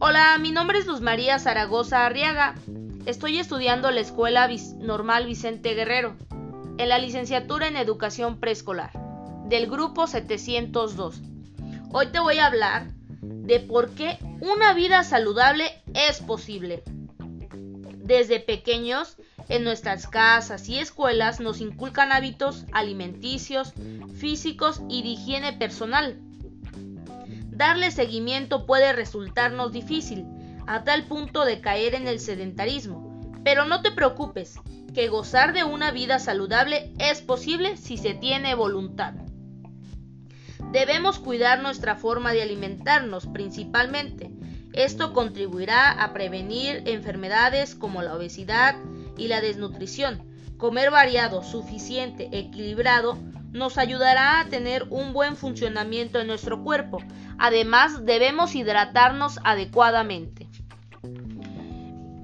Hola, mi nombre es Luz María Zaragoza Arriaga. Estoy estudiando la Escuela Normal Vicente Guerrero, en la licenciatura en Educación Preescolar, del grupo 702. Hoy te voy a hablar de por qué una vida saludable es posible. Desde pequeños, en nuestras casas y escuelas nos inculcan hábitos alimenticios, físicos y de higiene personal Darle seguimiento puede resultarnos difícil, a tal punto de caer en el sedentarismo. Pero no te preocupes, que gozar de una vida saludable es posible si se tiene voluntad. Debemos cuidar nuestra forma de alimentarnos principalmente. Esto contribuirá a prevenir enfermedades como la obesidad y la desnutrición. Comer variado, suficiente, equilibrado nos ayudará a tener un buen funcionamiento en nuestro cuerpo. Además, debemos hidratarnos adecuadamente.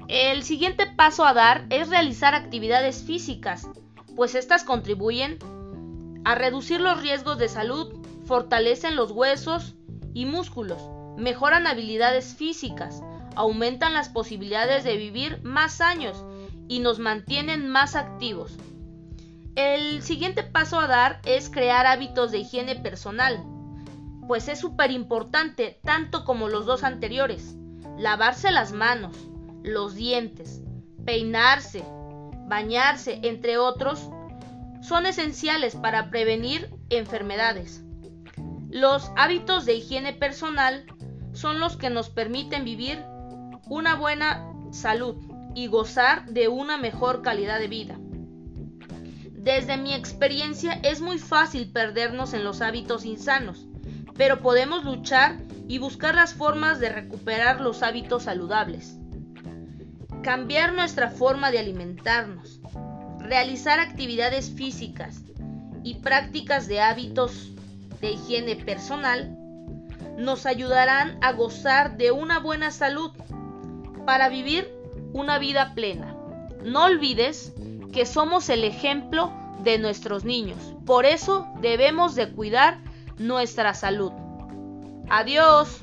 El siguiente paso a dar es realizar actividades físicas, pues estas contribuyen a reducir los riesgos de salud, fortalecen los huesos y músculos, mejoran habilidades físicas, aumentan las posibilidades de vivir más años y nos mantienen más activos. El siguiente paso a dar es crear hábitos de higiene personal, pues es súper importante, tanto como los dos anteriores. Lavarse las manos, los dientes, peinarse, bañarse, entre otros, son esenciales para prevenir enfermedades. Los hábitos de higiene personal son los que nos permiten vivir una buena salud y gozar de una mejor calidad de vida. Desde mi experiencia es muy fácil perdernos en los hábitos insanos, pero podemos luchar y buscar las formas de recuperar los hábitos saludables. Cambiar nuestra forma de alimentarnos, realizar actividades físicas y prácticas de hábitos de higiene personal nos ayudarán a gozar de una buena salud para vivir una vida plena. No olvides que somos el ejemplo de nuestros niños. Por eso debemos de cuidar nuestra salud. Adiós.